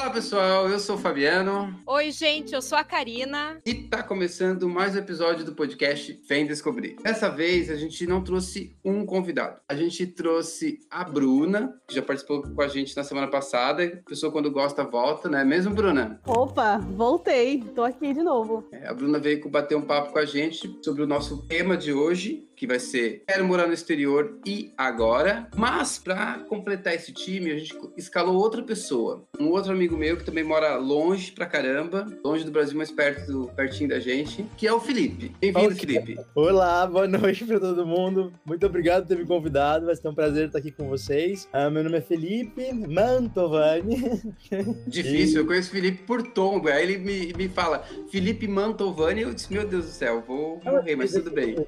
Olá pessoal, eu sou o Fabiano. Oi, gente, eu sou a Karina. E tá começando mais um episódio do podcast Vem Descobrir. Dessa vez a gente não trouxe um convidado. A gente trouxe a Bruna, que já participou com a gente na semana passada. A pessoa quando gosta volta, né? Mesmo, Bruna? Opa, voltei. Tô aqui de novo. É, a Bruna veio bater um papo com a gente sobre o nosso tema de hoje, que vai ser Quero morar no exterior e agora. Mas para completar esse time, a gente escalou outra pessoa, um outro amigo meu que também mora longe pra caramba, longe do Brasil, mas perto do, pertinho da gente, que é o Felipe. Bem-vindo, Felipe. Olá, boa noite para todo mundo. Muito obrigado por ter me convidado. Vai ser um prazer estar aqui com vocês. Uh, meu nome é Felipe Mantovani. Difícil, e... eu conheço o Felipe por Tom. Aí ele me, me fala Felipe Mantovani. Eu disse, meu Deus do céu, vou morrer, mas tudo bem.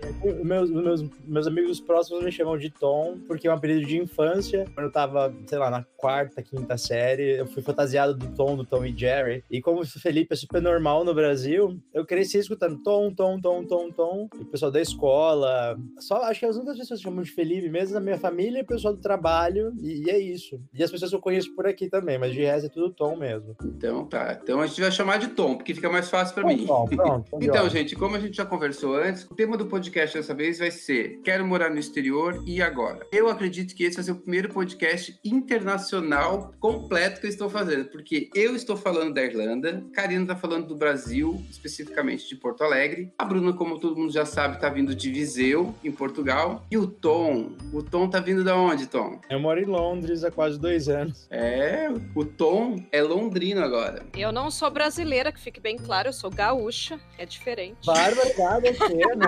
Meus, meus, meus amigos próximos me chamam de Tom, porque é um apelido de infância. Quando eu tava, sei lá, na quarta, quinta série, eu fui fantasiado do Tom, do Tom e Jerry. E como o Felipe é super normal no Brasil, eu cresci escutando Tom, Tom, Tom, Tom, Tom. E o pessoal da escola. Só acho que as únicas pessoas que chamam de Felipe mesmo, da minha família e o pessoal do trabalho. E, e, é isso. E as pessoas que eu conheço por aqui também, mas de resto é tudo Tom mesmo. Então tá. Então a gente vai chamar de Tom, porque fica mais fácil para mim. Tom, pronto, então, gente, como a gente já conversou antes, o tema do podcast dessa vez vai ser Quero morar no exterior e agora? Eu acredito que esse vai ser o primeiro podcast internacional completo que eu estou fazendo, porque eu estou falando da Irlanda, Karina está falando do Brasil, especificamente de Porto Alegre. A Bruna, como todo mundo já sabe, está vindo de Viseu, em Portugal. E o Tom, o Tom tá vindo da onde, Tom? Eu moro em Londres há quase dois anos. É, o Tom é londrino agora. Eu não sou brasileira, que fique bem claro, eu sou gaúcha, é diferente. Bárbara, nada né?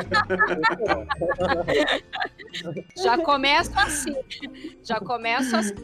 Já começa assim. Já começa assim.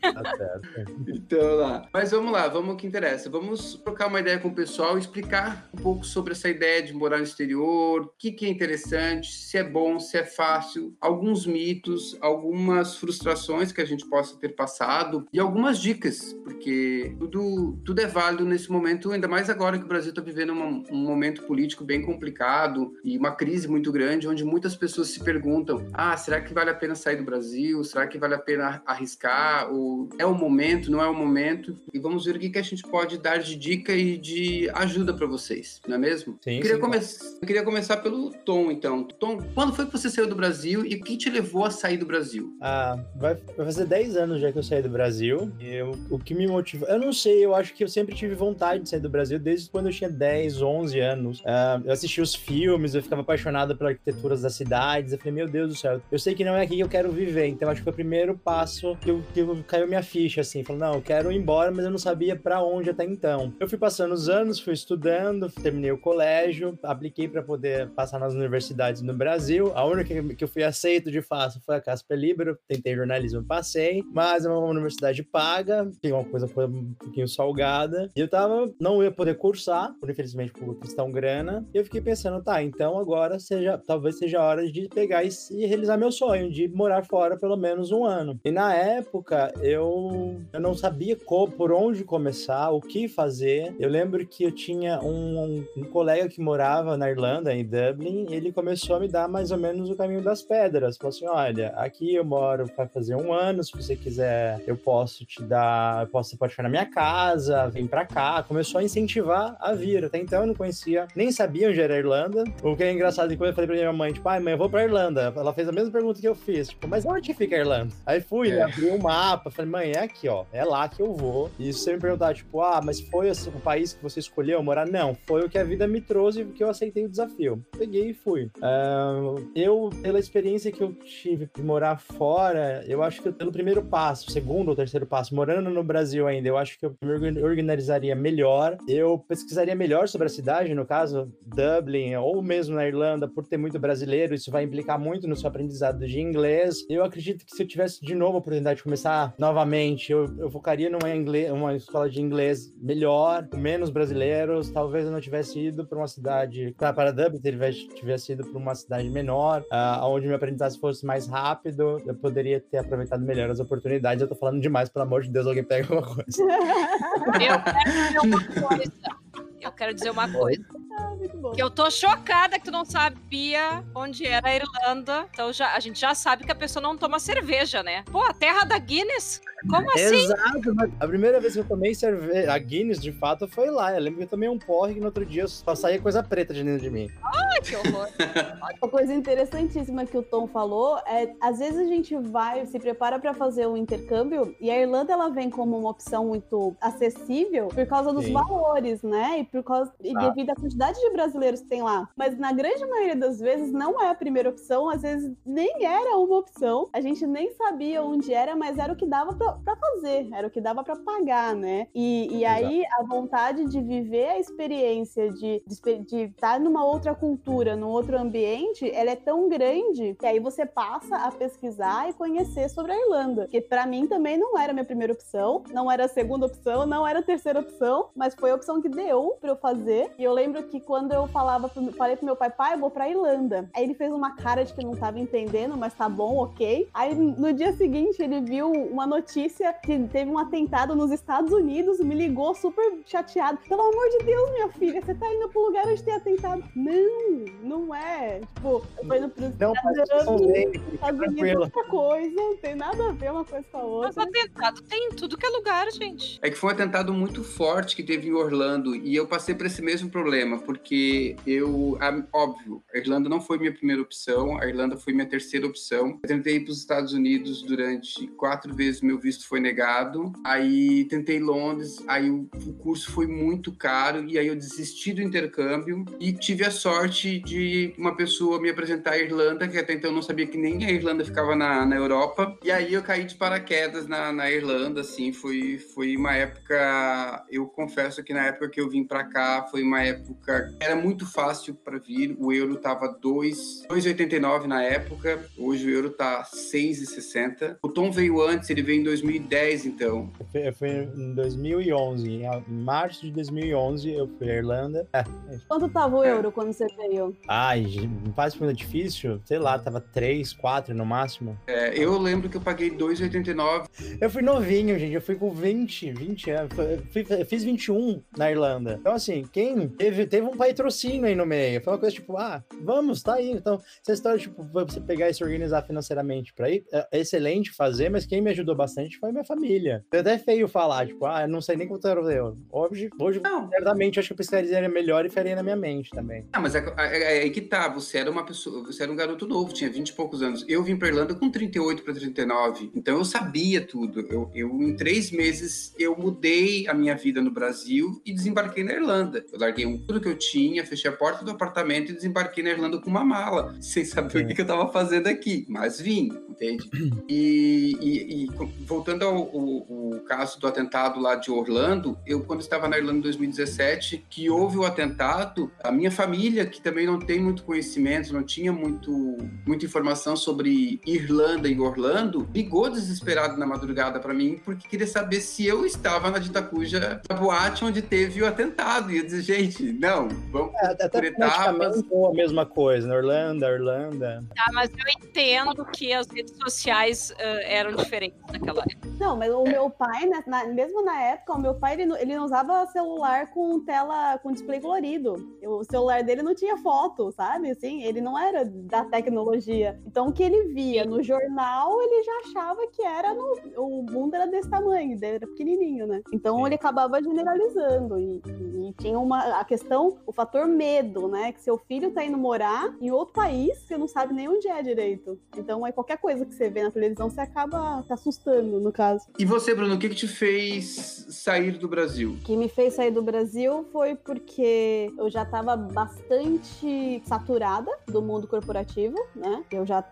Tá certo. Então lá. Mas vamos lá, vamos ao que interessa. Vamos trocar uma ideia com o pessoal, explicar um pouco sobre essa ideia de morar no exterior, o que, que é interessante, se é bom, se é fácil, alguns mitos, algumas frustrações que a gente possa ter passado e algumas dicas, porque tudo, tudo é válido nesse momento, ainda mais agora que o Brasil está vivendo uma, um momento político bem complicado e uma crise muito grande, onde muitas pessoas se perguntam: ah, será que vale a pena sair do Brasil? Será que vale a pena arriscar? Ou é o momento, não é o momento? E vamos ver o que, que a gente pode dar de dica e de ajuda para vocês, não é mesmo? Sim, eu, queria sim, come... eu queria começar pelo Tom, então. Tom, quando foi que você saiu do Brasil e o que te levou a sair do Brasil? Ah, vai, fazer 10 anos já que eu saí do Brasil. Eu, o que me motivou? Eu não sei, eu acho que eu sempre tive vontade de sair do Brasil desde quando eu tinha 10, 11 anos. Ah, eu assisti os filmes, eu ficava apaixonado pelas arquiteturas das cidades. Eu falei, meu Deus do céu, eu sei que não é aqui que eu quero viver. Então acho que foi o primeiro passo que, eu, que eu, caiu minha ficha, assim. Falei, não, eu quero ir embora, mas eu não sabia para onde até então. Eu fui passando os anos, fui estudando, terminei o colégio, apliquei para poder passar nas universidades no Brasil. A única que eu fui aceito de fato foi a Casper Libero, tentei jornalismo, passei, mas é uma universidade paga, tem uma coisa um pouquinho salgada. E eu tava, não ia poder cursar, por infelizmente por questão grana. E eu fiquei pensando, tá, então agora seja, talvez seja a hora de pegar e, realizar meu sonho de morar fora pelo menos um ano. E na época eu, eu não sabia por onde começar, o que fazer. Eu lembro que eu tinha um, um, colega que morava na Irlanda, em Dublin, e ele começou a me dar mais ou menos o caminho das pedras. Falou assim: olha, aqui eu moro para fazer um ano, se você quiser, eu posso te dar, eu posso, pode ficar na minha casa, vem para cá. Começou a incentivar a vir. Até então eu não conhecia, nem sabia onde era a Irlanda. O que é engraçado é quando eu falei pra minha mãe, tipo, ai, mãe, eu vou pra Irlanda. Ela fez a mesma pergunta que eu fiz, tipo, mas onde fica a Irlanda? Aí fui, é. abri o um mapa, falei, mãe, é aqui, ó, é lá que eu vou. E se você me perguntar, tipo, ah, mas foi assim, o país que você escolheu morar? Não, foi o que a vida me trouxe e que eu aceitei o desafio. Peguei e fui. Uh, eu, pela experiência que eu tive de morar fora, eu acho que pelo primeiro passo, segundo ou terceiro passo, morando no Brasil ainda, eu acho que eu me organizaria melhor, eu pesquisaria melhor sobre a cidade, no caso, Dublin, ou mesmo na Irlanda, por ter muito brasileiro, isso vai implicar muito no seu aprendizado de inglês. Eu acredito que se eu tivesse de novo a oportunidade de começar novamente, eu, eu focaria numa inglês, escola de inglês melhor, com menos brasileiros. Talvez eu não tivesse ido para uma cidade, para Dublin, tivesse, tivesse ido para uma cidade menor, uh, onde meu aprendizado fosse mais rápido. Eu poderia ter aproveitado melhor as oportunidades. Eu tô falando demais, pelo amor de Deus, alguém pega alguma coisa. Eu quero dizer uma coisa. Eu quero dizer uma coisa. Bom. Que eu tô chocada que tu não sabia onde era a Irlanda. Então já, a gente já sabe que a pessoa não toma cerveja, né? Pô, a terra da Guinness? Como assim? Exato, mas a primeira vez que eu tomei cerveja, a Guinness, de fato, foi lá. Eu lembro que eu tomei um porre que no outro dia só saía coisa preta de dentro de mim. Ai, que horror. Uma coisa interessantíssima que o Tom falou é, às vezes a gente vai, se prepara para fazer um intercâmbio e a Irlanda ela vem como uma opção muito acessível por causa dos Sim. valores, né? E por causa e devido à quantidade de brasileiros que tem lá. Mas na grande maioria das vezes não é a primeira opção, às vezes nem era uma opção. A gente nem sabia onde era, mas era o que dava pra pra fazer, era o que dava pra pagar, né? E, e aí a vontade de viver a experiência de de estar numa outra cultura, num outro ambiente, ela é tão grande que aí você passa a pesquisar e conhecer sobre a Irlanda. Que pra mim também não era a minha primeira opção, não era a segunda opção, não era a terceira opção, mas foi a opção que deu pra eu fazer. E eu lembro que quando eu falava, pro, falei pro meu pai, pai, eu vou pra Irlanda. Aí ele fez uma cara de que não tava entendendo, mas tá bom, ok. Aí no dia seguinte ele viu uma notícia que teve um atentado nos Estados Unidos, me ligou super chateado. Pelo amor de Deus, minha filha, você tá indo pro lugar onde tem atentado. Não, não é. Tipo, eu tô indo pros Não, mas tranquilo. outra coisa, não tem nada a ver uma coisa com a Mas outra. atentado tem em tudo que é lugar, gente. É que foi um atentado muito forte que teve em Orlando e eu passei por esse mesmo problema, porque eu, óbvio, a Irlanda não foi minha primeira opção, a Irlanda foi minha terceira opção. Eu tentei ir para os Estados Unidos durante quatro vezes, meu visto foi negado. Aí tentei Londres, aí o, o curso foi muito caro e aí eu desisti do intercâmbio e tive a sorte de uma pessoa me apresentar a Irlanda, que até então eu não sabia que nem a Irlanda ficava na, na Europa. E aí eu caí de paraquedas na, na Irlanda, assim, foi, foi uma época, eu confesso que na época que eu vim para cá, foi uma época, era muito fácil para vir, o euro tava 2, 2,89 na época, hoje o euro tá 6,60. O Tom veio antes, ele veio em 2010, então. Eu fui- Eu fui em 2011, em março de 2011, eu fui à Irlanda. É, é. Quanto tava o euro quando você veio? Ai, não faz pergunta difícil? Sei lá, tava 3, 4 no máximo. É, eu lembro que eu paguei 2,89. Eu fui novinho, gente. Eu fui com 20, 20 anos. Eu eu fiz 21 na Irlanda. Então, assim, quem teve, teve um patrocínio aí no meio. Foi uma coisa tipo, ah, vamos, tá aí. Então, essa história, tipo, você pegar e se organizar financeiramente pra ir, é excelente fazer, mas quem me ajudou bastante foi minha família. É até feio falar, tipo, ah, eu não sei nem quanto era o euro. Hoje, hoje Não, certamente, eu acho que eu pesquisaria melhor e faria na minha mente também. Ah, mas é, é- é aí que tá, você era uma pessoa, você era um garoto novo, tinha 20 e poucos anos. Eu vim pra Irlanda com 38 para 39, então eu sabia tudo. Eu, eu, em três meses, eu mudei a minha vida no Brasil e desembarquei na Irlanda. Eu larguei tudo que eu tinha, fechei a porta do apartamento e desembarquei na Irlanda com uma mala, sem saber o que, que eu tava fazendo aqui, mas vim, entende? E, e- e voltando ao, ao- ao caso do atentado lá de Orlando, eu quando estava na Irlanda em 2017, que houve o atentado, a minha família, que também não tem muito conhecimento, não tinha muito, muita informação sobre Irlanda e Orlando, ligou desesperado na madrugada para mim, porque queria saber se eu estava na Ditacuja, na boate onde teve o atentado. E eu disse, gente, não, vamos É, até por etapas. praticamente a mesma coisa. Na Irlanda, Irlanda. Tá, mas eu entendo que as redes sociais eh, eram diferentes naquela época. Não, mas o meu pai, né, na- mesmo na época, o meu pai ele, não- ele não usava celular com tela com display colorido. O celular dele não tinha foto, sabe? Assim, ele não era da tecnologia. Então o que ele via no jornal, ele já achava que era no, o mundo era desse tamanho, era pequenininho, né? Então Sim. ele acabava generalizando e, e tinha uma a questão, o fator medo, né? Que seu filho tá indo morar em outro país, você não sabe nem onde é direito. Então é qualquer coisa que você vê na televisão, você acaba se assustando, no caso. E você, Bruno, o que, que te fez sair do Brasil? O que me fez sair do Brasil foi porque eu já estava bastante saturada do mundo corporativo, né? Eu já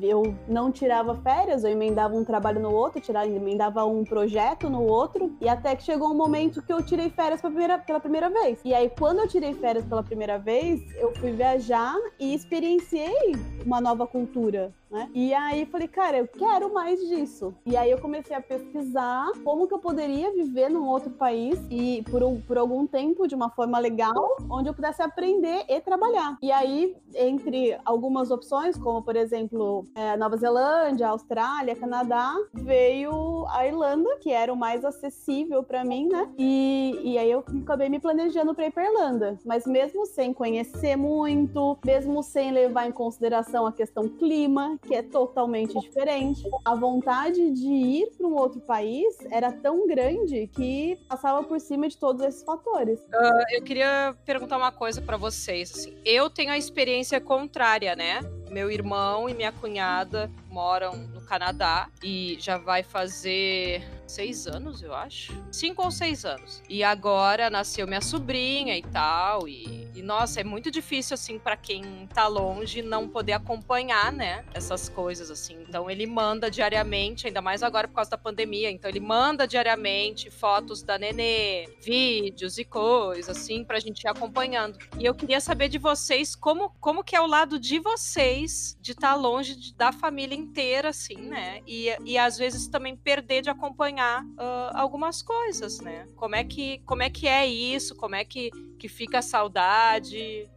eu não tirava férias, eu emendava um trabalho no outro, tirava, emendava um projeto no outro, e até que chegou um momento que eu tirei férias pela primeira, pela primeira vez. E aí, quando eu tirei férias pela primeira vez, eu fui viajar e experienciei uma nova cultura. Né? E aí falei, cara, eu quero mais disso. E aí eu comecei a pesquisar como que eu poderia viver num outro país e por, por algum tempo de uma forma legal, onde eu pudesse aprender e trabalhar. E aí, entre algumas opções, como por exemplo, é, Nova Zelândia, Austrália, Canadá, veio a Irlanda, que era o mais acessível para mim, né? E, e aí eu acabei me planejando para ir para Irlanda. Mas mesmo sem conhecer muito, mesmo sem levar em consideração a questão clima, que é totalmente diferente, a vontade de ir para um outro país era tão grande que passava por cima de todos esses fatores. Uh, eu queria perguntar uma coisa para vocês. Assim, eu tenho a experiência contrária, né? Meu irmão e minha cunhada moram no Canadá e já vai fazer seis anos, eu acho. Cinco ou seis anos. E agora nasceu minha sobrinha e tal. E, e nossa, é muito difícil, assim, para quem tá longe não poder acompanhar, né? Essas coisas, assim. Então ele manda diariamente, ainda mais agora por causa da pandemia. Então ele manda diariamente fotos da nenê, vídeos e coisas, assim, pra gente ir acompanhando. E eu queria saber de vocês como, como que é o lado de vocês de estar tá longe de, da família inteira, assim, né? E, e às vezes também perder de acompanhar uh, algumas coisas, né? Como é que, como é, que é isso? Como é que, que fica a saudade?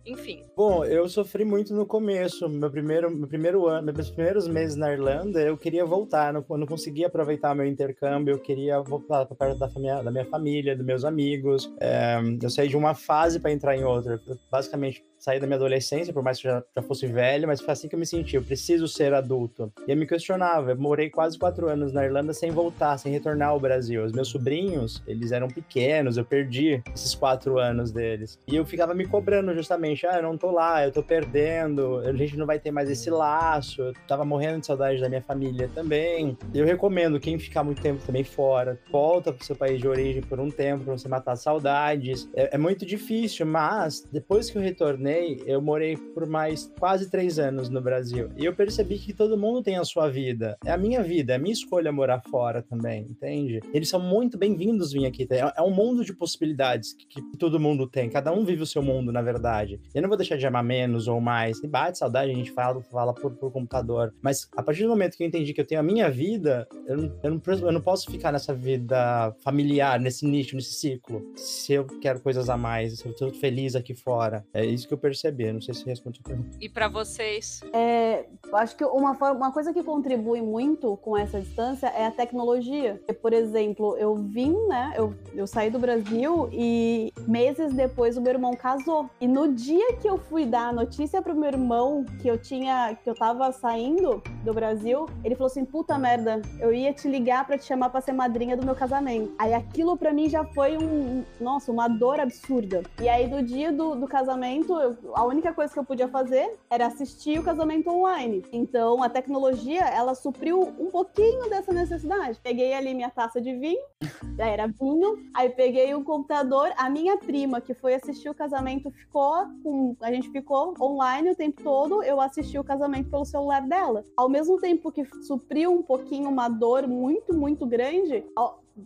Enfim. Bom, eu sofri muito no começo. Meu primeiro, meu primeiro ano, meus primeiros meses na Irlanda, eu queria voltar. Não, não conseguia aproveitar meu intercâmbio, eu queria voltar para perto da, família, da minha família, dos meus amigos. É, eu saí de uma fase para entrar em outra. Basicamente, saí da minha adolescência, por mais que eu já, já fosse velho, mas foi assim que eu me senti. Eu preciso ser adulto. E eu me questionava. Eu morei quase quatro anos na Irlanda sem voltar, sem retornar ao Brasil. Os meus sobrinhos, eles eram pequenos, eu perdi esses quatro anos deles. E eu ficava me cobrando justamente: ah, eu não tô lá, eu tô perdendo, a gente não vai ter mais esse laço. Eu tava morrendo de saudade da minha família também. Eu recomendo quem ficar muito tempo também fora, volta pro seu país de origem por um tempo pra você matar saudades. É, é muito difícil, mas depois que eu retornei, eu morei por mais quase três anos no Brasil. E eu percebi que todo mundo tem a sua vida. É a minha vida, é a minha escolha morar fora também, entende? Eles são muito bem-vindos vir aqui. É, é um mundo de possibilidades que, que, todo mundo tem. Cada um vive o seu mundo, na verdade. Eu não vou deixar de amar menos ou mais. E bate saudade, a gente fala, fala por, por computador. Mas a partir do momento que eu entendi que eu tenho a minha vida, eu não, eu não, eu não posso ficar nessa vida familiar, nesse nicho, nesse ciclo. Se eu quero coisas a mais, se eu tô feliz aqui fora. É isso que eu perceber. Não sei se responde a pergunta. E para vocês? É, eu acho que uma, forma, uma coisa que contribui muito com essa distância é a tecnologia. Por exemplo, eu vim, né? Eu, eu saí do Brasil e meses depois o meu irmão casou. E no dia que eu fui dar a notícia pro meu irmão que eu tinha, que eu tava saindo do Brasil, ele falou assim: puta merda, eu ia te ligar para te chamar para ser madrinha do meu casamento. Aí aquilo para mim já foi um, nossa, uma dor absurda. E aí do dia do, do casamento, eu a única coisa que eu podia fazer era assistir o casamento online. Então, a tecnologia, ela supriu um pouquinho dessa necessidade. Peguei ali minha taça de vinho, já era vinho, aí peguei um computador, a minha prima, que foi assistir o casamento, ficou com... A gente ficou online o tempo todo, eu assisti o casamento pelo celular dela. Ao mesmo tempo que supriu um pouquinho uma dor muito, muito grande,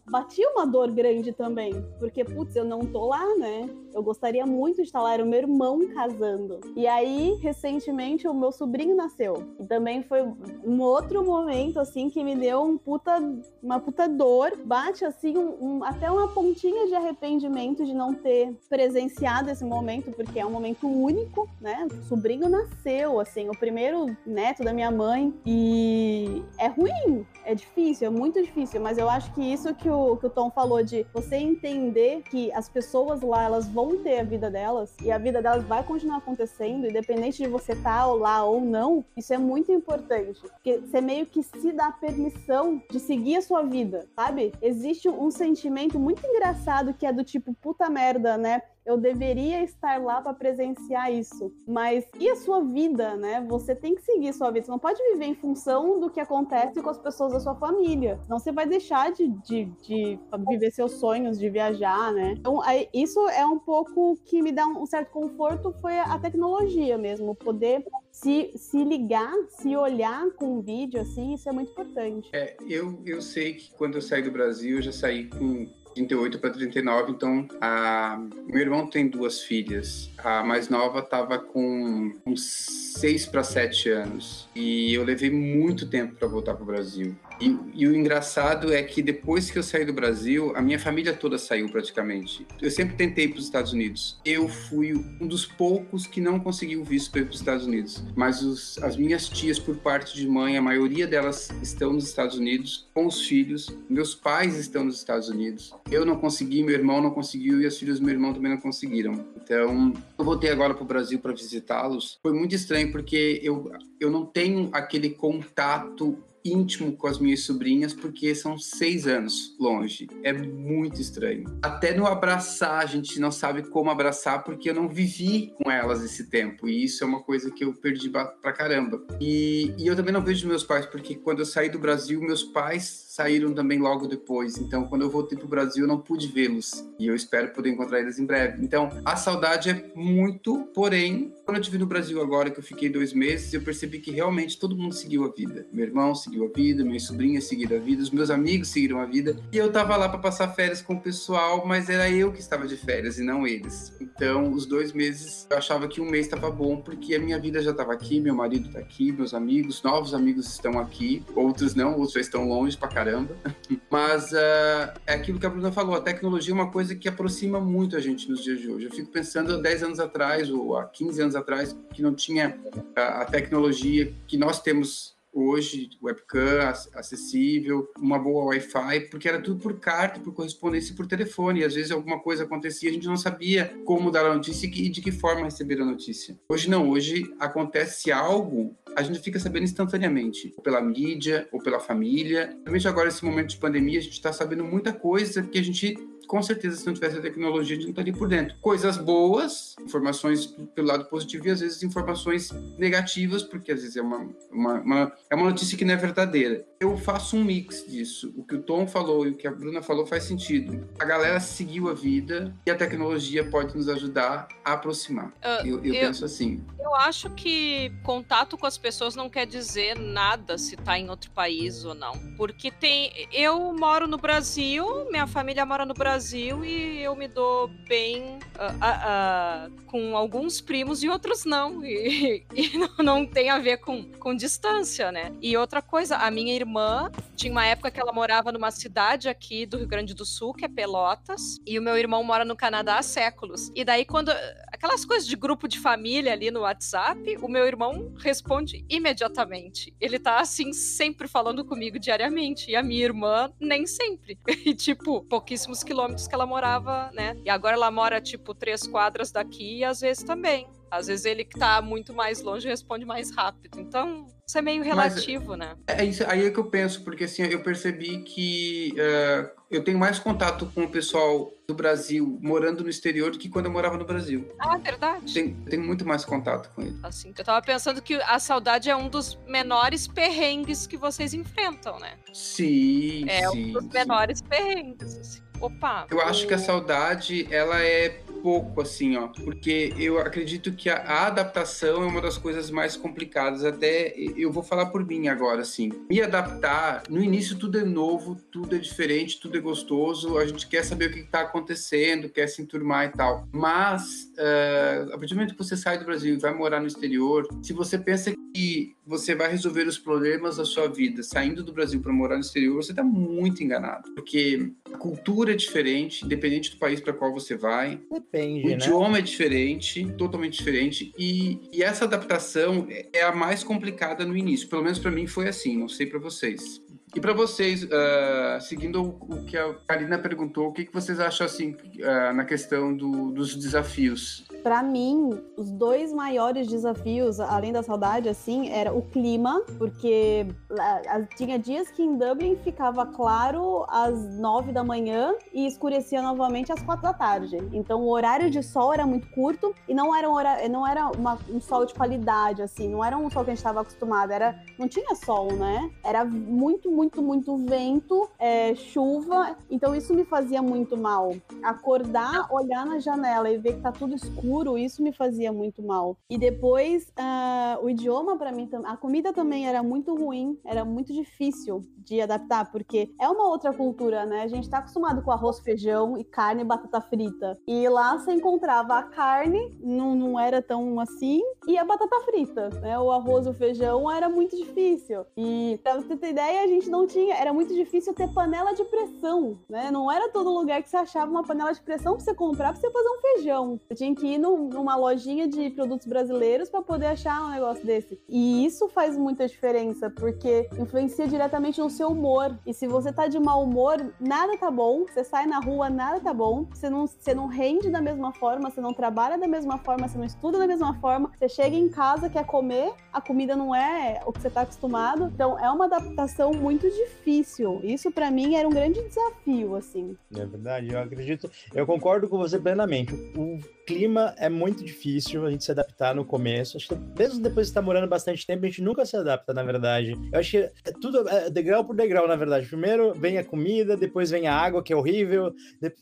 batia uma dor grande também, porque, putz, eu não tô lá, né? Eu gostaria muito de estar lá, era o meu irmão casando. E aí, recentemente, o meu sobrinho nasceu. E também foi um outro momento, assim, que me deu um puta, uma puta dor. Bate, assim, um, um, até uma pontinha de arrependimento de não ter presenciado esse momento, porque é um momento único, né? O sobrinho nasceu, assim, o primeiro neto da minha mãe. E é ruim, é difícil, é muito difícil, mas eu acho que isso que o, que o Tom falou de você entender que as pessoas lá, elas vão ter a vida delas e a vida delas vai continuar acontecendo, independente de você estar tá lá ou não, isso é muito importante. Porque você meio que se dá permissão de seguir a sua vida, sabe? Existe um sentimento muito engraçado que é do tipo, puta merda, né? Eu deveria estar lá para presenciar isso. Mas e a sua vida, né? Você tem que seguir sua vida. Você não pode viver em função do que acontece com as pessoas da sua família. Senão você vai deixar de, de, de viver seus sonhos, de viajar, né? Então, aí, isso é um pouco que me dá um certo conforto, foi a tecnologia mesmo. Poder se, se ligar, se olhar com um vídeo, assim, isso é muito importante. É, eu, eu sei que quando eu saí do Brasil, eu já saí com 38 para 39, então a... meu irmão tem duas filhas. A mais nova estava com uns 6 para 7 anos e eu levei muito tempo para voltar para o Brasil. E, e, o engraçado é que depois que eu saí do Brasil, a minha família toda saiu praticamente. Eu sempre tentei para os Estados Unidos. Eu fui um dos poucos que não conseguiu visto para os Estados Unidos. Mas os, as minhas tias, por parte de mãe, a maioria delas estão nos Estados Unidos com os filhos. Meus pais estão nos Estados Unidos. Eu não consegui, meu irmão não conseguiu e os filhos do meu irmão também não conseguiram. Então, eu voltei agora para o Brasil para visitá-los. Foi muito estranho porque eu, eu não tenho aquele contato íntimo com as minhas sobrinhas porque são seis anos longe. É muito estranho. Até no abraçar, a gente não sabe como abraçar porque eu não vivi com elas esse tempo. E isso é uma coisa que eu perdi pra caramba. E, e eu também não vejo meus pais porque quando eu saí do Brasil, meus pais saíram também logo depois. Então, quando eu voltei para o Brasil, eu não pude vê-los. E eu espero poder encontrar eles em breve. Então, a saudade é muito, porém, quando eu estive no Brasil agora, que eu fiquei dois meses, eu percebi que realmente todo mundo seguiu a vida. Meu irmão seguiu a vida, minhas sobrinhas seguiram a vida, os meus amigos seguiram a vida. E eu tava lá para passar férias com o pessoal, mas era eu que estava de férias e não eles. Então, os dois meses, eu achava que um mês estava bom, porque a minha vida já estava aqui, meu marido está aqui, meus amigos, novos amigos estão aqui, outros não, outros já estão longe pra caramba. Mas uh, é aquilo que a Bruna falou, a tecnologia é uma coisa que aproxima muito a gente nos dias de hoje. Eu fico pensando há 10 anos atrás, ou há 15 anos atrás, que não tinha a, a tecnologia que nós temos hoje, webcam acessível, uma boa Wi-Fi, porque era tudo por carta, por correspondência por telefone. E às vezes alguma coisa acontecia, a gente não sabia como dar a notícia e de que forma receber a notícia. Hoje não, hoje acontece algo, a gente fica sabendo instantaneamente, pela mídia, ou pela família. Principalmente agora, nesse momento de pandemia, a gente está sabendo muita coisa que a gente com certeza, se não tivesse a tecnologia, a gente não estaria por dentro. Coisas boas, informações pelo lado positivo e às vezes informações negativas, porque às vezes é uma, uma, uma, é uma notícia que não é verdadeira. Eu faço um mix disso. O que o Tom falou e o que a Bruna falou faz sentido. A galera seguiu a vida e a tecnologia pode nos ajudar a aproximar. Uh, eu, eu, eu, penso assim. Eu acho que contato com as pessoas não quer dizer nada se está em outro país ou não. Porque tem. Eu moro no Brasil, minha família mora no Brasil Brasil e eu me dou bem uh, uh, uh, com alguns primos e outros não. E, e não, não, tem a ver com, com distância, né? E outra coisa, a minha irmã tinha uma época que ela morava numa cidade aqui do Rio Grande do Sul, que é Pelotas, e o meu irmão mora no Canadá há séculos. E daí, quando. Aquelas coisas de grupo de família ali no WhatsApp, o meu irmão responde imediatamente. Ele tá assim, sempre falando comigo diariamente. E a minha irmã, nem sempre. E, tipo, pouquíssimos quilômetros quilômetros que ela morava, né? E agora ela mora, tipo, três quadras daqui e às vezes também. Às vezes ele que tá muito mais longe responde mais rápido. Então, isso é meio relativo, Mas, né? É isso aí é que eu penso, porque assim, eu percebi que uh, eu tenho mais contato com o pessoal do Brasil morando no exterior do que quando eu morava no Brasil. Ah, verdade. Tenho, tenho muito mais contato com ele. Assim, eu tava pensando que a saudade é um dos menores perrengues que vocês enfrentam, né? Sim, É sim, um dos sim. menores perrengues, assim. Opa! Eu acho que a saudade, ela é pouco, assim, ó. Porque eu acredito que a, a, adaptação é uma das coisas mais complicadas. Até eu vou falar por mim agora, assim. Me adaptar, no início tudo é novo, tudo é diferente, tudo é gostoso. A gente quer saber o que está acontecendo, quer se enturmar e tal. Mas, uh, a partir do momento que você sai do Brasil e vai morar no exterior, se você pensa que você vai resolver os problemas da sua vida saindo do Brasil para morar no exterior, você está muito enganado. Porque a cultura é diferente, independente do país para qual você vai. Depende, o né? idioma é diferente, totalmente diferente. E, e essa adaptação é a mais complicada no início. Pelo menos para mim foi assim, não sei para vocês. E para vocês, uh, seguindo o, que a Karina perguntou, o que, que vocês acham assim uh, na questão do, dos desafios? Para mim, os dois maiores desafios, além da saudade, assim, era o clima, porque tinha dias que em Dublin ficava claro às nove da manhã e escurecia novamente às quatro da tarde. Então, o horário de sol era muito curto e não era um, não era uma, um sol de qualidade, assim, não era um sol que a gente estava acostumado, era, não tinha sol, né? Era muito, muito muito, muito vento, é, chuva. Então isso me fazia muito mal. Acordar, olhar na janela e ver que tá tudo escuro, isso me fazia muito mal. E depois, uh, o idioma para mim, a comida também era muito ruim, era muito difícil de adaptar, porque é uma outra cultura, né? A gente tá acostumado com arroz, feijão e carne e batata frita. E lá você encontrava a carne, não, não era tão assim, e a batata frita, né? O arroz o feijão era muito difícil. E pra você ter ideia, a gente não tinha, era muito difícil ter panela de pressão, né? Não era todo lugar que você achava uma panela de pressão pra você comprar pra você fazer um feijão. Você tinha que ir num, numa lojinha de produtos brasileiros para poder achar um negócio desse. E isso faz muita diferença, porque influencia diretamente no seu humor. E se você tá de mau humor, nada tá bom. Você sai na rua, nada tá bom. Você não, você não rende da mesma forma, você não trabalha da mesma forma, você não estuda da mesma forma. Você chega em casa, quer comer, a comida não é o que você tá acostumado. Então é uma adaptação muito difícil. Isso para mim era um grande desafio, assim. É verdade, eu acredito. Eu concordo com você plenamente. O clima é muito difícil a gente se adaptar no começo. Acho que mesmo depois de estar morando bastante tempo, a gente nunca se adapta, na verdade. Eu acho que é tudo é degrau por degrau, na verdade. Primeiro vem a comida, depois vem a água, que é horrível,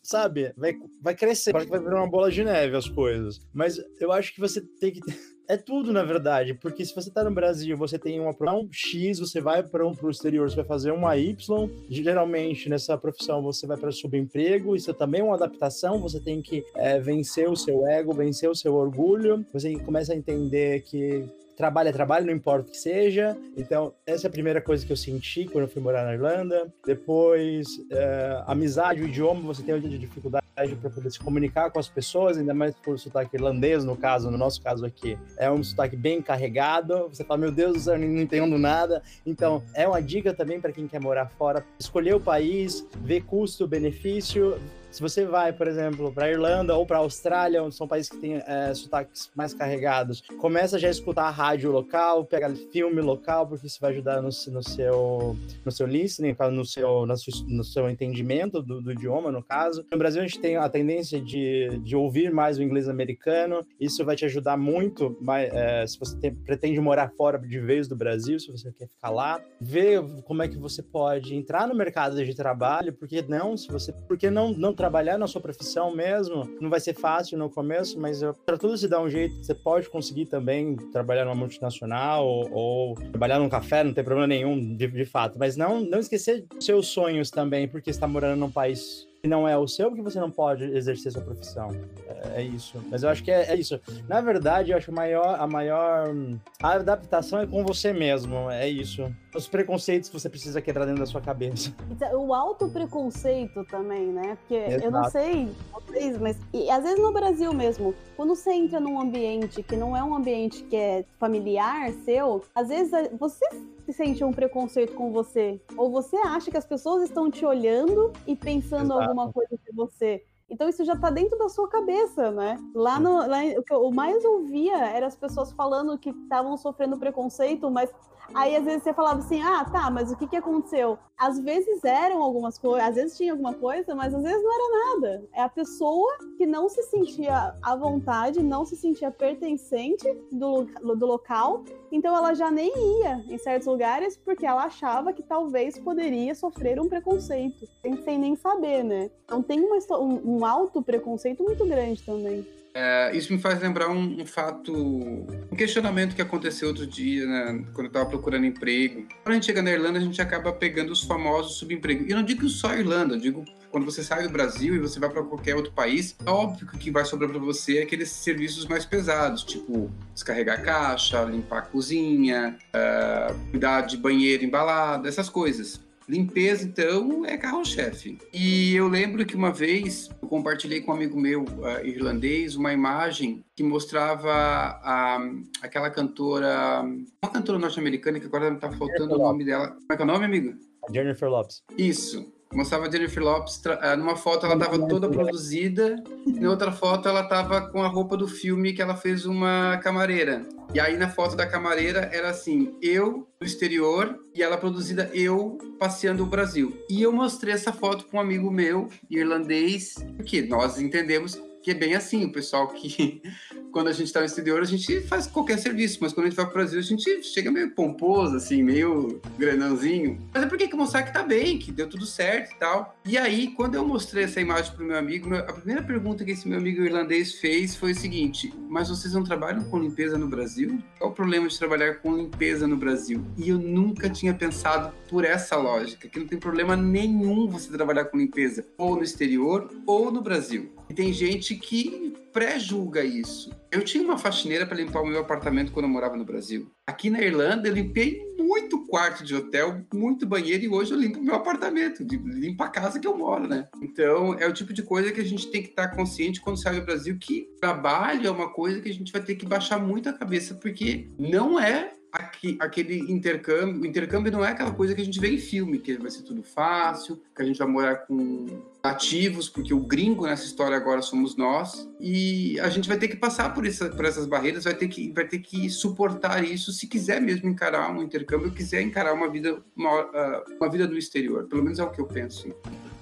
sabe? Vai, vai crescer, vai virar uma bola de neve as coisas. Mas eu acho que você tem que é tudo, na verdade, porque se você está no Brasil, você tem uma profissão X, você vai para um pro exterior, você vai fazer uma Y. Geralmente, nessa profissão, você vai para subemprego, isso também é uma adaptação, você tem que é, vencer o seu ego, vencer o seu orgulho, você começa a entender que trabalho é trabalho, não importa o que seja. Então, essa é a primeira coisa que eu senti quando eu fui morar na Irlanda. Depois, é, amizade, o idioma, você tem muita dificuldade para poder se comunicar com as pessoas, ainda mais por sotaque irlandês, no caso, no nosso caso aqui. É um sotaque bem carregado. Você fala, meu Deus, eu não entendo nada. Então, é uma dica também para quem quer morar fora. Escolher o país, ver custo-benefício, se você vai, por exemplo, para Irlanda ou para Austrália, onde são países que têm é, sotaques mais carregados, começa já a escutar a rádio local, pega filme local, porque isso vai ajudar no, no seu no seu listening, no seu, no seu, no seu entendimento do, do, idioma, no caso. No Brasil, a gente tem a tendência de, de ouvir mais o inglês americano, isso vai te ajudar muito mas, é, se você tem, pretende morar fora de vez do Brasil, se você quer ficar lá. Ver como é que você pode entrar no mercado de trabalho, porque não, se você, porque não, não trabalhar na sua profissão mesmo. Não vai ser fácil no começo, mas para tudo se dar um jeito, você pode conseguir também trabalhar numa multinacional ou, ou trabalhar num café, não tem problema nenhum, de, de fato. Mas não, não esquecer seus sonhos também, porque está morando num país que não é o seu, porque você não pode exercer sua profissão. É, é isso. Mas eu acho que é, é, isso. Na verdade, eu acho que a maior, a maior a adaptação é com você mesmo. É isso. Os preconceitos que você precisa quebrar dentro da sua cabeça. Então, o auto-preconceito também, né? Porque Exato. eu não sei vocês, mas e, às vezes no Brasil mesmo, quando você entra num ambiente que não é um ambiente que é familiar seu, às vezes você se sente um preconceito com você. Ou você acha que as pessoas estão te olhando e pensando Exato. alguma coisa de você. Então isso já tá dentro da sua cabeça, né? Lá no. Lá, o que eu mais ouvia era as pessoas falando que estavam sofrendo preconceito, mas Aí às vezes você falava assim: ah, tá, mas o que, que aconteceu? Às vezes eram algumas coisas, às vezes tinha alguma coisa, mas às vezes não era nada. É a pessoa que não se sentia à vontade, não se sentia pertencente do, do local, então ela já nem ia em certos lugares porque ela achava que talvez poderia sofrer um preconceito, sem nem saber, né? Então tem uma, um, um alto preconceito muito grande também. É, isso me faz lembrar um, um, fato, um questionamento que aconteceu outro dia, né, quando eu estava procurando emprego. Quando a gente chega na Irlanda, a gente acaba pegando os famosos subempregos. E eu não digo só Irlanda, eu digo quando você sai do Brasil e você vai para qualquer outro país, é óbvio que vai sobrar para você é aqueles serviços mais pesados, tipo descarregar caixa, limpar a cozinha, uh, cuidar de banheiro embalado, essas coisas. Limpeza, então, é carro-chefe. E eu lembro que uma vez eu compartilhei com um amigo meu uh, irlandês uma imagem que mostrava a, aquela cantora, uma cantora norte-americana que agora está faltando o nome dela. Como é que é o nome, amigo? Jennifer Lopes. Isso. Mostrava a Jennifer Lopes, uh, numa foto ela estava toda produzida, na outra foto ela estava com a roupa do filme que ela fez uma camareira. E aí na foto da camareira era assim, eu no exterior e ela produzida eu passeando o Brasil. E eu mostrei essa foto para um amigo meu, irlandês, porque nós entendemos que é bem assim, o pessoal que quando a gente está no exterior, a gente faz qualquer serviço, mas quando a gente vai pro Brasil, a gente chega meio pomposo, assim, meio granãozinho. Mas é porque que mostrar que tá bem, que deu tudo certo e tal. E aí, quando eu mostrei essa imagem pro meu amigo, a primeira pergunta que esse meu amigo irlandês fez foi o seguinte: Mas vocês não trabalham com limpeza no Brasil? Qual o problema de trabalhar com limpeza no Brasil? E eu nunca tinha pensado por essa lógica, que não tem problema nenhum você trabalhar com limpeza, ou no exterior ou no Brasil. E tem gente que pré-julga isso. Eu tinha uma faxineira para limpar o meu apartamento quando eu morava no Brasil. Aqui na Irlanda, eu limpei muito quarto de hotel, muito banheiro, e hoje eu limpo meu apartamento, limpo a casa que eu moro, né? Então, é o tipo de coisa que a gente tem que estar consciente quando sai do Brasil, que trabalho é uma coisa que a gente vai ter que baixar muito a cabeça, porque não é aqui, aquele intercâmbio. O intercâmbio não é aquela coisa que a gente vê em filme, que vai ser tudo fácil, que a gente vai morar com nativos, porque o gringo nessa história agora somos nós. E a gente vai ter que passar por, essa, por essas barreiras, vai ter, que, vai ter que suportar isso se quiser mesmo encarar um intercâmbio, quiser encarar uma vida, uma, ah, uma vida no exterior. Pelo menos é o que eu penso.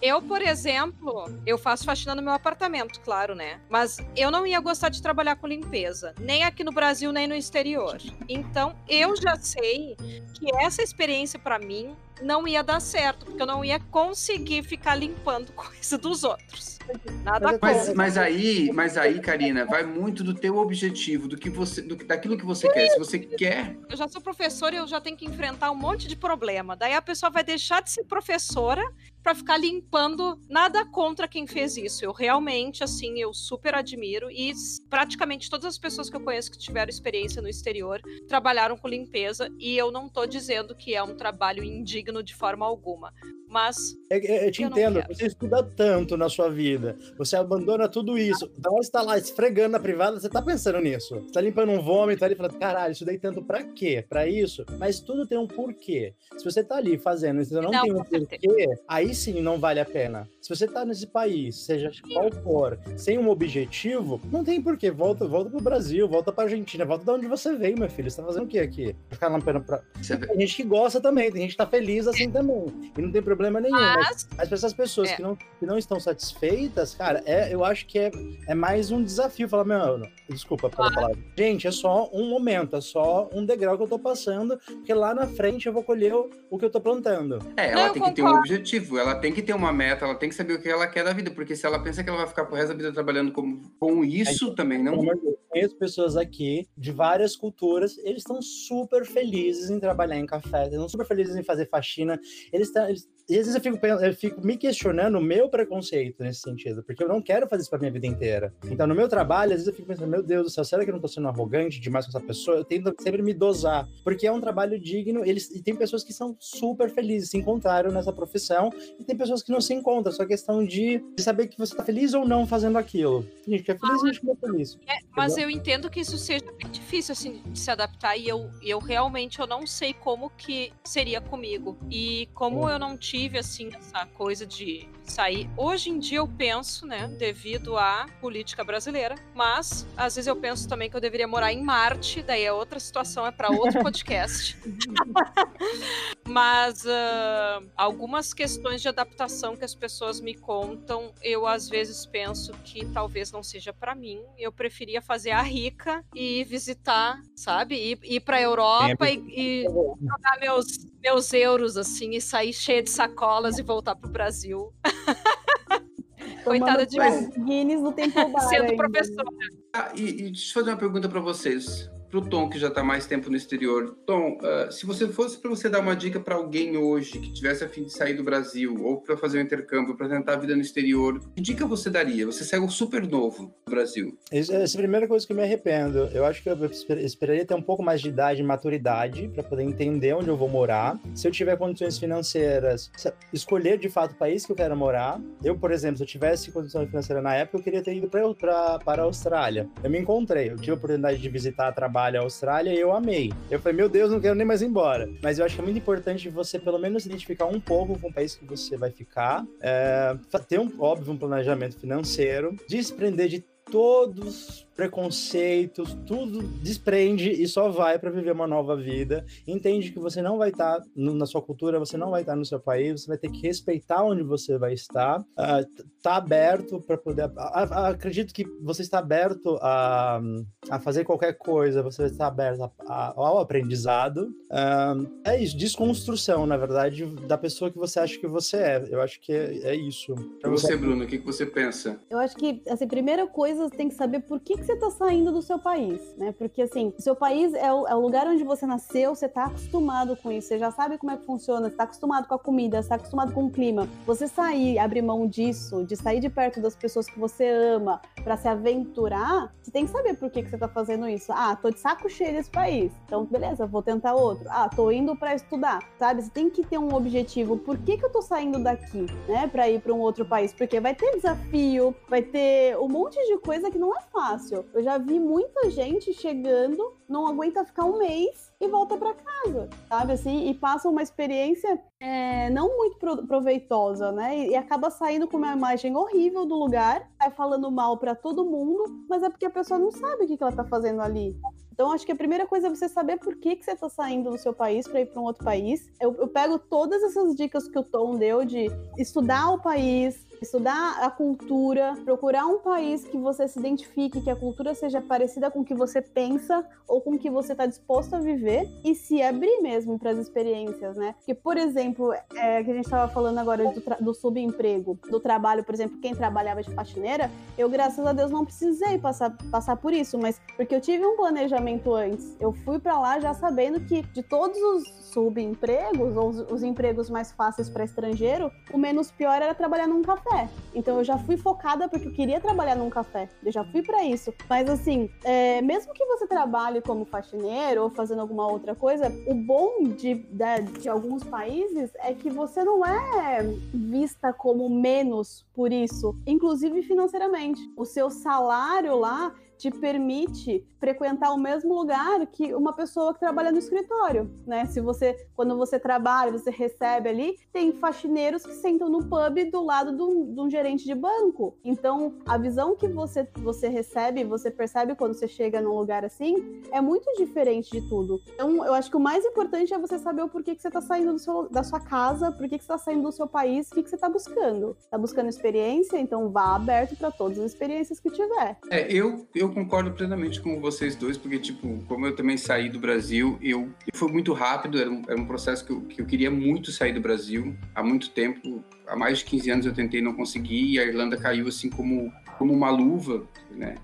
Eu, por exemplo, eu faço faxina no meu apartamento, claro, né? Mas eu não ia gostar de trabalhar com limpeza, nem aqui no Brasil, nem no exterior. Então, eu já sei que essa experiência para mim não ia dar certo, porque eu não ia conseguir ficar limpando coisa dos outros. Nada mas, mas aí, mas aí, Karina, vai muito do teu objetivo, do que você, do, daquilo que você quer. Se você quer. Eu já sou professora e eu já tenho que enfrentar um monte de problema. Daí a pessoa vai deixar de ser professora para ficar limpando. Nada contra quem fez isso. Eu realmente, assim, eu super admiro e praticamente todas as pessoas que eu conheço que tiveram experiência no exterior trabalharam com limpeza e eu não tô dizendo que é um trabalho indigno de forma alguma mas. É, é, eu te eu entendo, você estuda tanto na sua vida, você abandona tudo isso, então você tá lá esfregando na privada, você tá pensando nisso. Você tá limpando um vômito ali falando, caralho, estudei tanto pra quê? Pra isso? Mas tudo tem um porquê. Se você tá ali fazendo isso, não, não tem um porquê, aí sim não vale a pena. Se você tá nesse país, seja qual for, sem um objetivo, não tem porquê. Volta, volta pro Brasil, volta pra Argentina, volta de onde você veio, meu filho. Você tá fazendo o quê aqui? Ficar lampando pra. Tem gente que gosta também, tem gente que tá feliz assim também. E não tem problema nenhum. Mas, mas para essas pessoas é. que, não, que não estão satisfeitas, cara, é, eu acho que é, é mais um desafio. Falar, meu, desculpa pela palavra. Gente, é só um momento, é só um degrau que eu tô passando, porque lá na frente eu vou colher o, o que eu tô plantando. É, ela não, tem que ter um objetivo, ela tem que ter uma meta, ela tem que saber o que ela quer da vida, porque se ela pensa que ela vai ficar pro resto da vida trabalhando com, com isso, também não. Eu conheço pessoas aqui de várias culturas, eles estão super felizes em trabalhar em café, eles estão super felizes em fazer faxina, eles estão. Eles, e às vezes eu fico, eu fico me questionando o meu preconceito nesse sentido, porque eu não quero fazer isso pra minha vida inteira. Então, no meu trabalho, às vezes eu fico pensando, meu Deus do céu, será que eu não tô sendo arrogante demais com essa pessoa? Eu tento sempre me dosar, porque é um trabalho digno, eles, e tem pessoas que são super felizes, se encontraram nessa profissão, e tem pessoas que não se encontram, só questão de, de saber que você tá feliz ou não fazendo aquilo. Tem gente que é feliz e gente que não é feliz. É, mas eu entendo que isso seja difícil, assim, de se adaptar, e eu, eu realmente eu não sei como que seria comigo. E como é. eu não tive tive assim essa coisa de sair. Hoje em dia eu penso, né, devido à política brasileira, mas às vezes eu penso também que eu deveria morar em Marte, daí é outra situação, é para outro podcast. mas uh, algumas questões de adaptação que as pessoas me contam, eu às vezes penso que talvez não seja para mim. Eu preferia fazer a rica e visitar, sabe? Ir, ir para Europa e, e jogar meus meus euros assim e sair cheia de sacolas e voltar pro Brasil. Coitada de mim. Guinness no tempo Sendo professora. Ah, e, e deixa eu fazer uma pergunta para vocês para o Tom, que já está mais tempo no exterior. Tom, uh, se você fosse para você dar uma dica para alguém hoje que tivesse a fim de sair do Brasil ou para fazer um intercâmbio, para tentar a vida no exterior, que dica você daria? Você saiu super novo no Brasil. Essa é a primeira coisa que eu me arrependo. Eu acho que eu esperaria ter um pouco mais de idade e maturidade para poder entender onde eu vou morar. Se eu tiver condições financeiras, escolher de fato o país que eu quero morar. Eu, por exemplo, se eu tivesse condições financeiras na época, eu queria ter ido para a Austrália. Eu me encontrei, eu tive a oportunidade de visitar trabalho trabalho Austrália e eu amei. Eu falei, meu Deus, não quero nem mais ir embora. Mas eu acho que é muito importante você, pelo menos, identificar um pouco com o país que você vai ficar, é, ter, um, óbvio, um planejamento financeiro, desprender de todos preconceitos, tudo desprende e só vai para viver uma nova vida. Entende que você não vai estar tá na sua cultura, você não vai estar tá no seu país, você vai ter que respeitar onde você vai estar. Uh, tá aberto para poder. acredito que você está aberto a, a fazer qualquer coisa, você está aberto a, a, ao aprendizado. Uh, é isso, desconstrução, na verdade, da pessoa que você acha que você é. Eu acho que é, é isso. E você, Bruno, o que, que você pensa? Eu acho que, assim, primeira coisa, tem que saber por que, que você está saindo do seu país, né? Porque, assim, seu país é o, é o lugar onde você nasceu, você está acostumado com isso, você já sabe como é que funciona, você está acostumado com a comida, você está acostumado com o clima. Você sair, abrir mão disso, de sair de perto das pessoas que você ama, para se aventurar, você tem que saber por que, que você está fazendo isso. Ah, tô de saco cheio desse país. Então, beleza, vou tentar outro. Ah, tô indo para estudar, sabe? Você tem que ter um objetivo. Por que, que eu tô saindo daqui, né? Para ir para um outro país? Porque vai ter desafio, vai ter um monte de coisa que não é fácil. Eu já vi muita gente chegando, não aguenta ficar um mês e volta para casa, sabe assim? E passa uma experiência é, não muito proveitosa, né? E, e, acaba saindo com uma imagem horrível do lugar, vai falando mal para todo mundo, mas é porque a pessoa não sabe o que, que ela tá fazendo ali. Então, acho que a primeira coisa é você saber por que, que você está saindo do seu país para ir para um outro país. Eu, eu, pego todas essas dicas que o Tom deu de estudar o país, estudar a cultura, procurar um país que você se identifique, que a cultura seja parecida com o que você pensa ou com o que você está disposto a viver e se abrir mesmo para as experiências, né? Porque, por exemplo, é, que a gente estava falando agora do, do subemprego, do trabalho, por exemplo, quem trabalhava de faxineira, eu, graças a Deus, não precisei passar, passar por isso, mas porque eu tive um planejamento antes. Eu fui para lá já sabendo que de todos os subempregos, ou os, os empregos mais fáceis para estrangeiro, o menos pior era trabalhar num café. Então eu já fui focada porque eu queria trabalhar num café. Eu já fui para isso. Mas assim, é, mesmo que você trabalhe como faxineiro ou fazendo alguma outra coisa, o bom de, de, de alguns países é que você não é vista como menos por isso, inclusive financeiramente. O seu salário lá te permite frequentar o mesmo lugar que uma pessoa que trabalha no escritório, né? Se você, quando você trabalha, você recebe ali, tem faxineiros que sentam no pub do lado de um, de um gerente de banco. Então, a visão que você, você recebe, você percebe quando você chega num lugar assim, é muito diferente de tudo. Então, eu acho que o mais importante é você saber o porquê que você está saindo seu, da sua casa, por que você está saindo do seu país, o que, que você está buscando. Está buscando experiência, então vá aberto para todas as experiências que tiver. É, eu, eu eu concordo plenamente com vocês dois, porque, tipo, como eu também saí do Brasil, eu foi muito rápido, era um, era um processo que eu, que eu queria muito sair do Brasil. Há muito tempo, há mais de 15 anos eu tentei não consegui, e a Irlanda caiu assim como, como uma luva, né?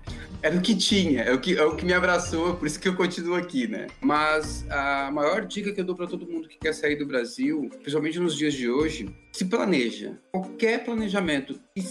Era o que tinha, é o que, é o que me abraçou, por isso que eu continuo aqui, né? Mas a maior dica que eu dou para todo mundo que quer sair do Brasil, principalmente nos dias de hoje, se planeja. Qualquer planejamento. E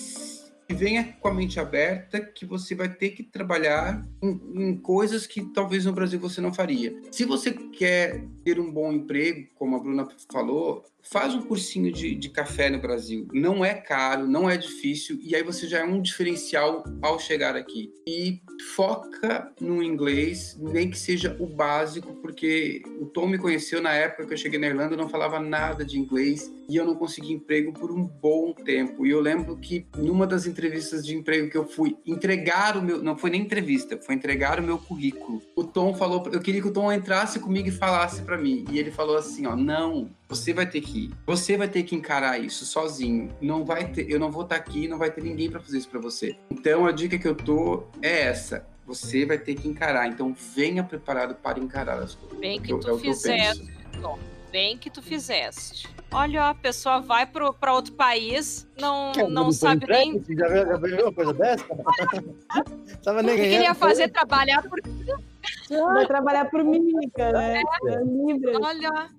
e venha com a mente aberta que você vai ter que trabalhar em, em, coisas que talvez no Brasil você não faria. Se você quer ter um bom emprego, como a Bruna falou, faz um cursinho de, de café no Brasil. Não é caro, não é difícil, e aí você já é um diferencial ao chegar aqui. E foca no inglês, nem que seja o básico, porque o Tom me conheceu na época que eu cheguei na Irlanda, eu não falava nada de inglês e eu não consegui emprego por um bom tempo. E eu lembro que numa das entrevistas de emprego que eu fui entregar o meu, não foi nem entrevista, foi entregar o meu currículo. O Tom falou, eu queria que o Tom entrasse comigo e falasse para mim. E ele falou assim, ó, não, você vai ter que, você vai ter que encarar isso sozinho. Não vai ter, eu não vou estar tá aqui, não vai ter ninguém para fazer isso para você. Então a dica que eu tô é essa. Você vai ter que encarar. Então venha preparado para encarar as coisas. Bem que, tu é fizeste. Bem que tu fizeste. Olha, a pessoa vai para outro país, não, não sabe nem. Já viu, já viu uma coisa dessa? Tava nem ganhando. queria fazer trabalhar por. Vai trabalhar por mímica, né? É. É. Olha,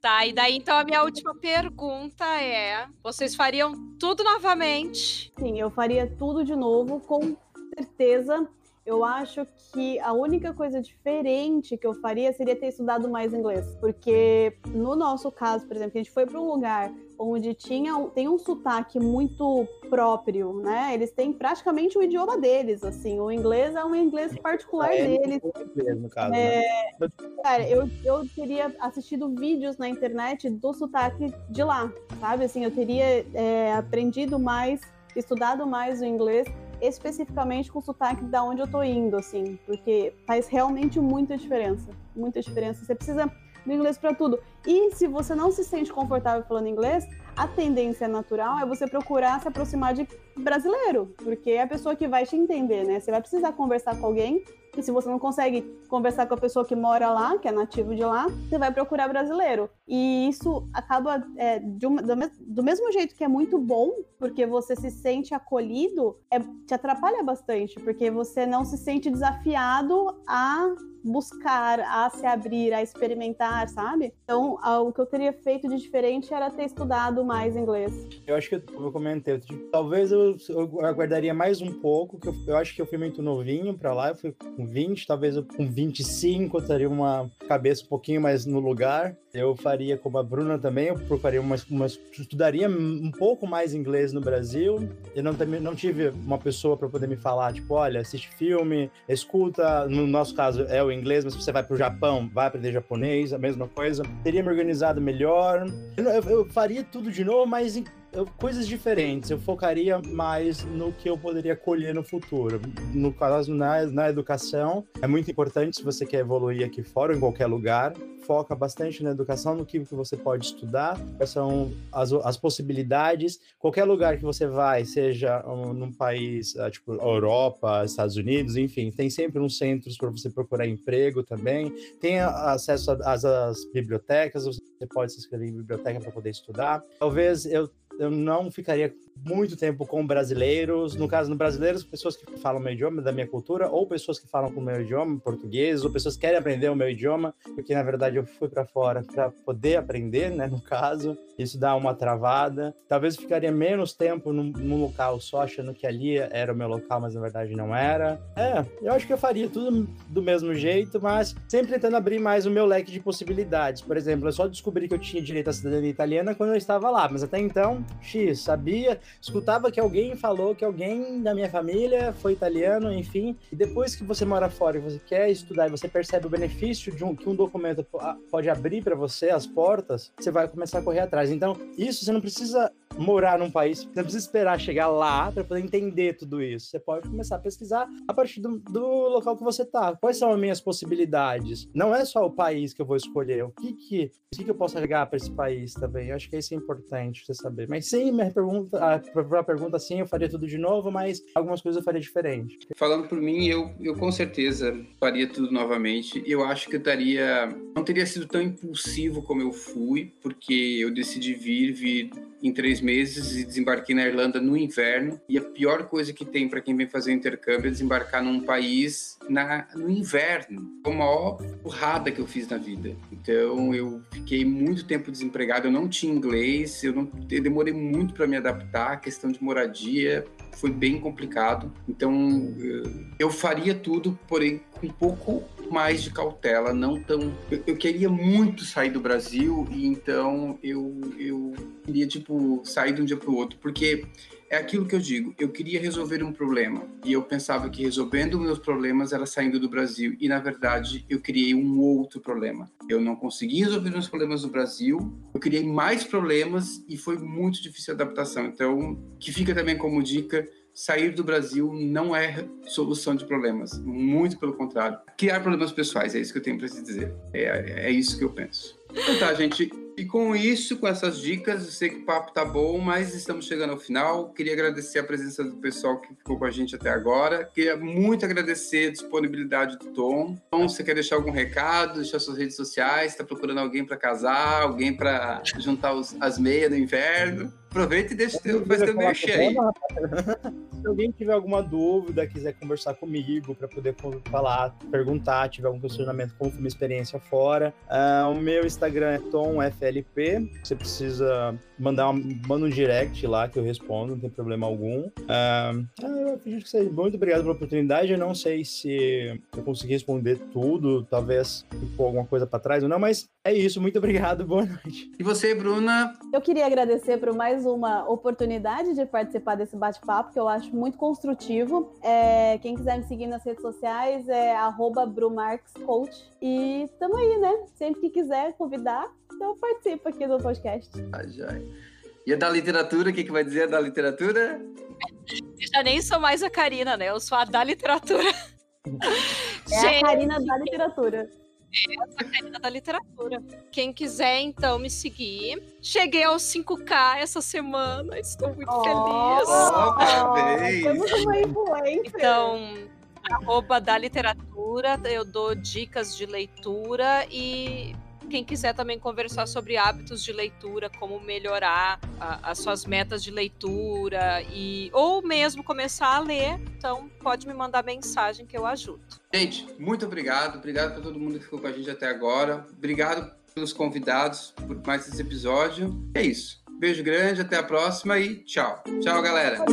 Tá, e daí então a minha última pergunta é: vocês fariam tudo novamente? Sim, eu faria tudo de novo, com certeza. Eu acho que a única coisa diferente que eu faria seria ter estudado mais inglês, porque no nosso caso, por exemplo, a gente foi para um lugar onde tinha tem um sotaque muito próprio, né? Eles têm praticamente o idioma deles, assim. O inglês é um inglês particular é, deles. Inglês, no caso, é, né? Cara, eu, eu teria assistido vídeos na internet do sotaque de lá, sabe? Assim, eu teria é, aprendido mais, estudado mais o inglês especificamente com o sotaque da onde eu tô indo, assim, porque faz realmente muita diferença. Muita diferença. Você precisa do inglês para tudo. E se você não se sente confortável falando inglês, a tendência natural é você procurar se aproximar de brasileiro, porque é a pessoa que vai te entender, né? Você vai precisar conversar com alguém e se você não consegue conversar com a pessoa que mora lá, que é nativo de lá, você vai procurar brasileiro. E isso acaba é, uma, do, do, mesmo jeito que é muito bom, porque você se sente acolhido, é, te atrapalha bastante, porque você não se sente desafiado a buscar, a se abrir, a experimentar, sabe? Então, o que eu teria feito de diferente era ter estudado mais inglês. Eu acho que eu, comentei, talvez eu, eu, aguardaria mais um pouco, que eu, eu acho que eu fui muito novinho para lá, eu fui com 20, talvez eu, com 25 eu teria uma cabeça um pouquinho mais no lugar. Eu faria como a Bruna também, eu procuraria uma, uma estudaria um pouco mais inglês no Brasil. Eu não, não tive uma pessoa para poder me falar, tipo, olha, assiste filme, escuta, no nosso caso é o inglês, mas se você vai para o Japão, vai aprender japonês, a mesma coisa. Teria me organizado melhor. Eu, eu, eu faria tudo de novo, mas em coisas diferentes. Eu focaria mais no que eu poderia colher no futuro. No caso, na, na educação, é muito importante se você quer evoluir aqui fora em qualquer lugar. Foca bastante na educação, no que, você pode estudar, quais são as, as possibilidades. Qualquer lugar que você vai, seja um, num país, uh, tipo Europa, Estados Unidos, enfim, tem sempre uns centros para você procurar emprego também. Tem acesso às bibliotecas, você pode se inscrever em biblioteca para poder estudar. Talvez eu eu não ficaria muito tempo com brasileiros. No caso, no brasileiros, pessoas que falam meu idioma, da minha cultura, ou pessoas que falam com o meu idioma, português, ou pessoas que querem aprender o meu idioma, porque na verdade eu fui para fora para poder aprender, né? No caso, isso dá uma travada. Talvez eu ficaria menos tempo num, num local só achando que ali era o meu local, mas na verdade não era. É, eu acho que eu faria tudo do mesmo jeito, mas sempre tentando abrir mais o meu leque de possibilidades. Por exemplo, eu só descobri que eu tinha direito à cidadania italiana quando eu estava lá, mas até então X, sabia, escutava que alguém falou que alguém da minha família foi italiano, enfim. E depois que você mora fora e você quer estudar e você percebe o benefício de um, que um documento pode abrir para você as portas, você vai começar a correr atrás. Então, isso você não precisa morar num país, você não precisa esperar chegar lá para poder entender tudo isso. Você pode começar a pesquisar a partir do, do local que você tá. Quais são as minhas possibilidades? Não é só o país que eu vou escolher, o que que, o que, que eu posso agregar para esse país também. Eu acho que isso é importante você saber. Mas sim, minha pergunta, a, a pergunta sim, eu faria tudo de novo, mas algumas coisas eu faria diferente. Falando por mim, eu, eu com certeza faria tudo novamente. Eu acho que eu estaria, não teria sido tão impulsivo como eu fui, porque eu decidi vir, vir em três meses e desembarquei na Irlanda no inverno. E a pior coisa que tem para quem vem fazer intercâmbio é desembarcar num país na, no inverno. Foi a maior porrada que eu fiz na vida. Então eu fiquei muito tempo desempregado, eu não tinha inglês, eu, não, eu demorei muito para me adaptar, a questão de moradia foi bem complicado. Então eu faria tudo, porém com um pouco mais de cautela, não tão. Eu, eu, queria muito sair do Brasil e então eu, eu queria, tipo, sair de um dia para o outro, porque é aquilo que eu digo, eu queria resolver um problema e eu pensava que resolvendo meus problemas era saindo do Brasil e na verdade eu criei um outro problema. Eu não consegui resolver meus problemas no Brasil, eu criei mais problemas e foi muito difícil a adaptação. Então, que fica também como dica, sair do Brasil não é solução de problemas, muito pelo contrário. Criar problemas pessoais, é isso que eu tenho para te dizer. É, é isso que eu penso. Então tá, gente. E com isso, com essas dicas, eu sei que o papo tá bom, mas estamos chegando ao final. Queria agradecer a presença do pessoal que ficou com a gente até agora. Queria muito agradecer a disponibilidade do Tom. Tom, você quer deixar algum recado, deixar suas redes sociais? Está procurando alguém para casar, alguém para juntar os, as meias no inverno? Aproveita e deixa teu, faz teu merchan aí. Se alguém tiver alguma dúvida, quiser conversar comigo para poder falar, perguntar, tiver algum questionamento, como foi minha experiência fora, uh, o meu Instagram é TomFLP. Você precisa mandar um, manda um direct lá que eu respondo, não tem problema algum. Uh, eu acredito que seja muito obrigado pela oportunidade. Eu não sei se eu consegui responder tudo, talvez ficou alguma coisa para trás ou não, mas é isso. Muito obrigado, boa noite. E você, Bruna? Eu queria agradecer por mais uma oportunidade de participar desse bate-papo, que eu acho muito construtivo. É, quem quiser me seguir nas redes sociais é brumarkscoach. E tamo aí, né? Sempre que quiser convidar, eu participo aqui do podcast. Ah, já. E a da literatura, o que, que vai dizer da literatura? Eu já nem sou mais a Karina, né? Eu sou a da literatura. É Gente, a Karina da literatura. É a Karina da literatura. Quem quiser, então, me seguir. Cheguei aos 5K essa semana. Estou muito oh, feliz. Oh, parabéns! Temos uma influência. Então, arroba da literatura, eu dou dicas de leitura e quem quiser também conversar sobre hábitos de leitura, como melhorar a, as suas metas de leitura e ou mesmo começar a ler, então pode me mandar mensagem que eu ajudo. Gente, muito obrigado, obrigado para todo mundo que ficou com a gente até agora, obrigado pelos convidados por mais esse episódio. É isso. Beijo grande, até a próxima e tchau. Tchau, galera.